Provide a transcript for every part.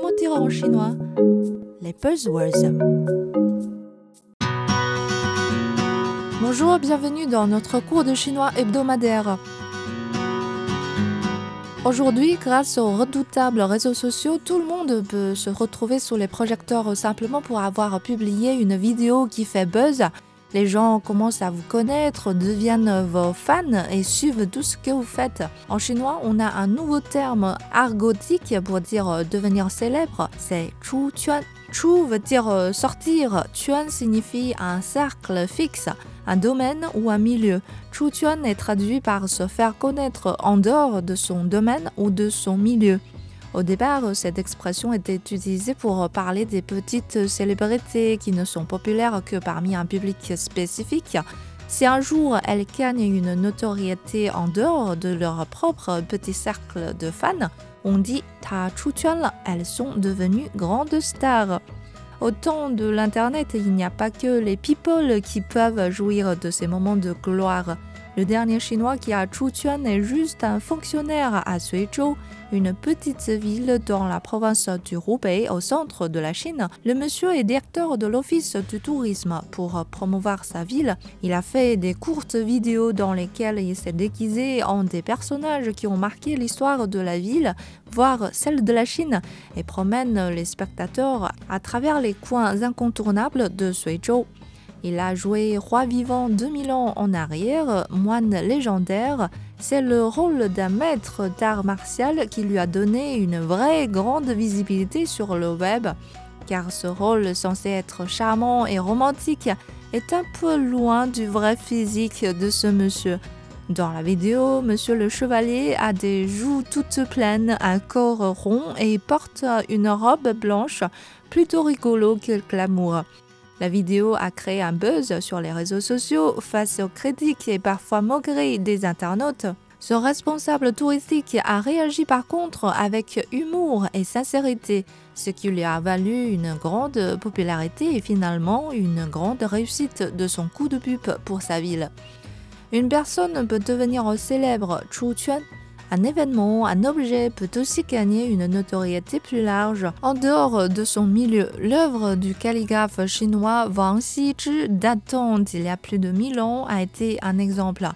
comment dire en chinois Les buzzwords. Bonjour, bienvenue dans notre cours de chinois hebdomadaire. Aujourd'hui, grâce aux redoutables réseaux sociaux, tout le monde peut se retrouver sous les projecteurs simplement pour avoir publié une vidéo qui fait buzz. Les gens commencent à vous connaître, deviennent vos fans et suivent tout ce que vous faites. En chinois, on a un nouveau terme argotique pour dire devenir célèbre, c'est chu chuan. Chu veut dire sortir, chuan signifie un cercle fixe un domaine ou un milieu. Chu Chuan est traduit par se faire connaître en dehors de son domaine ou de son milieu. Au départ, cette expression était utilisée pour parler des petites célébrités qui ne sont populaires que parmi un public spécifique. Si un jour elles gagnent une notoriété en dehors de leur propre petit cercle de fans, on dit Ta elles sont devenues grandes stars. Au temps de l'Internet, il n'y a pas que les people qui peuvent jouir de ces moments de gloire. Le dernier chinois qui a Chu Chuan est juste un fonctionnaire à Suizhou, une petite ville dans la province du Hubei au centre de la Chine. Le monsieur est directeur de l'office du tourisme. Pour promouvoir sa ville, il a fait des courtes vidéos dans lesquelles il s'est déguisé en des personnages qui ont marqué l'histoire de la ville, voire celle de la Chine, et promène les spectateurs à travers les coins incontournables de Suizhou. Il a joué roi vivant 2000 ans en arrière, moine légendaire. C'est le rôle d'un maître d'art martial qui lui a donné une vraie grande visibilité sur le web, car ce rôle censé être charmant et romantique est un peu loin du vrai physique de ce monsieur. Dans la vidéo, monsieur le chevalier a des joues toutes pleines, un corps rond et porte une robe blanche plutôt rigolo que glamour. La vidéo a créé un buzz sur les réseaux sociaux face aux critiques et parfois moqueries des internautes. Ce responsable touristique a réagi par contre avec humour et sincérité, ce qui lui a valu une grande popularité et finalement une grande réussite de son coup de pub pour sa ville. Une personne peut devenir célèbre, un événement, un objet peut aussi gagner une notoriété plus large en dehors de son milieu. L'œuvre du calligraphe chinois Wang Xizhi, datant d'il y a plus de 1000 ans, a été un exemple.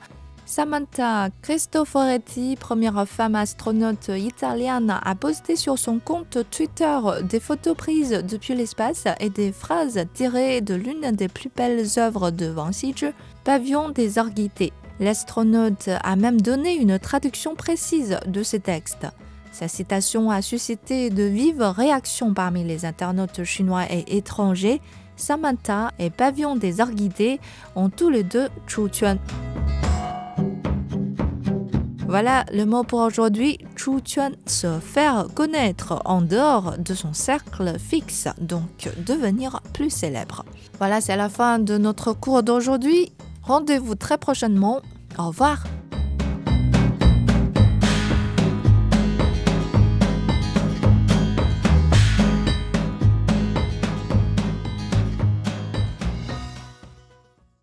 Samantha Cristoforetti, première femme astronaute italienne, a posté sur son compte Twitter des photos prises depuis l'espace et des phrases tirées de l'une des plus belles œuvres de Wang Xizhi, Pavillon des Orguités. L'astronaute a même donné une traduction précise de ces textes. Sa citation a suscité de vives réactions parmi les internautes chinois et étrangers. Samantha et Pavillon des Orguidés ont tous les deux Chu. Voilà le mot pour aujourd'hui. Chu se faire connaître en dehors de son cercle fixe, donc devenir plus célèbre. Voilà, c'est la fin de notre cours d'aujourd'hui. Rendez-vous très prochainement. Au revoir.